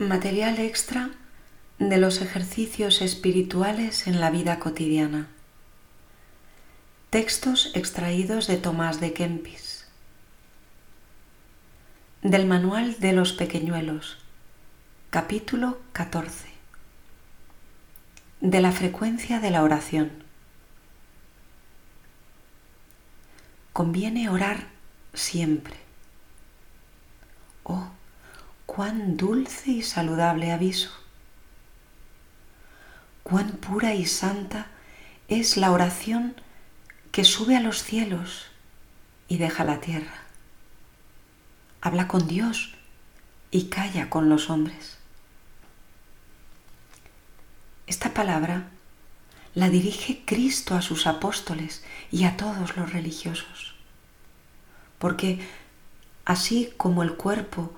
Material extra de los ejercicios espirituales en la vida cotidiana. Textos extraídos de Tomás de Kempis. Del Manual de los Pequeñuelos. Capítulo 14. De la frecuencia de la oración. Conviene orar siempre. Oh, cuán dulce y saludable aviso. Cuán pura y santa es la oración que sube a los cielos y deja la tierra. Habla con Dios y calla con los hombres. Esta palabra la dirige Cristo a sus apóstoles y a todos los religiosos, porque así como el cuerpo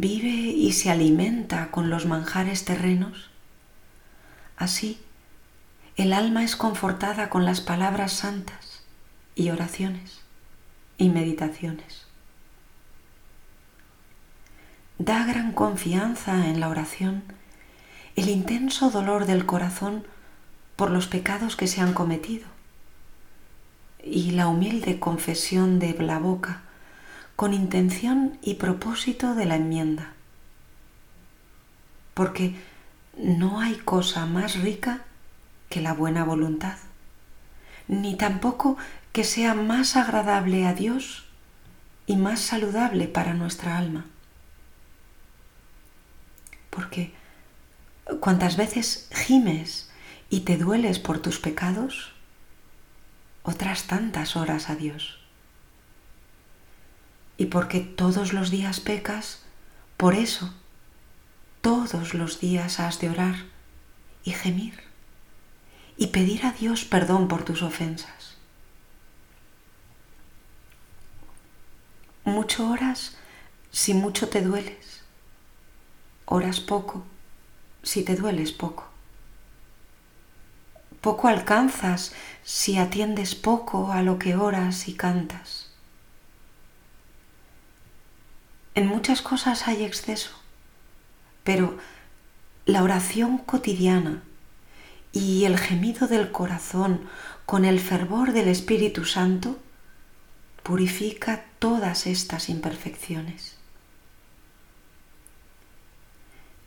vive y se alimenta con los manjares terrenos, así el alma es confortada con las palabras santas y oraciones y meditaciones. Da gran confianza en la oración el intenso dolor del corazón por los pecados que se han cometido y la humilde confesión de la boca con intención y propósito de la enmienda. Porque no hay cosa más rica que la buena voluntad, ni tampoco que sea más agradable a Dios y más saludable para nuestra alma. Porque cuantas veces gimes y te dueles por tus pecados, otras tantas horas a Dios y porque todos los días pecas, por eso todos los días has de orar y gemir y pedir a Dios perdón por tus ofensas. Mucho oras si mucho te dueles. Oras poco si te dueles poco. Poco alcanzas si atiendes poco a lo que oras y cantas. En muchas cosas hay exceso, pero la oración cotidiana y el gemido del corazón con el fervor del Espíritu Santo purifica todas estas imperfecciones.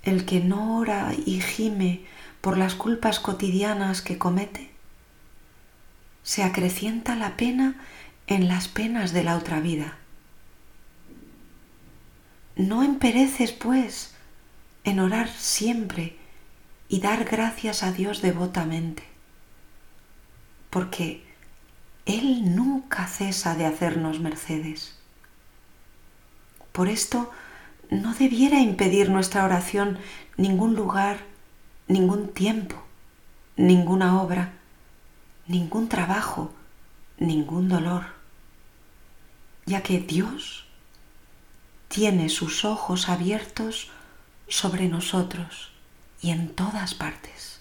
El que no ora y gime por las culpas cotidianas que comete, se acrecienta la pena en las penas de la otra vida no empereces, pues, en orar siempre y dar gracias a Dios devotamente, porque Él nunca cesa de hacernos mercedes. Por esto no debiera impedir nuestra oración ningún lugar, ningún tiempo, ninguna obra, ningún trabajo, ningún dolor, ya que Dios tiene sus ojos abiertos sobre nosotros y en todas partes.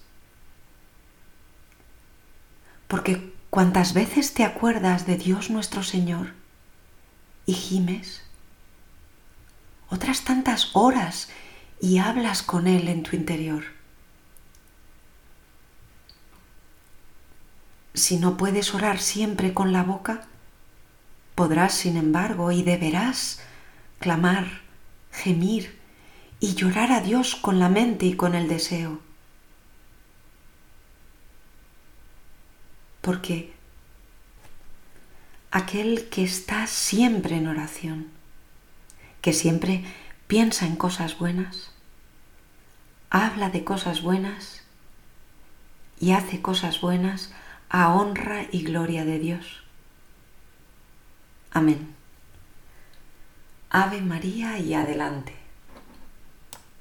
Porque cuantas veces te acuerdas de Dios nuestro Señor y gimes, otras tantas horas y hablas con Él en tu interior. Si no puedes orar siempre con la boca, podrás, sin embargo, y deberás clamar, gemir y llorar a Dios con la mente y con el deseo. Porque aquel que está siempre en oración, que siempre piensa en cosas buenas, habla de cosas buenas y hace cosas buenas a honra y gloria de Dios. Amén. Ave María y adelante.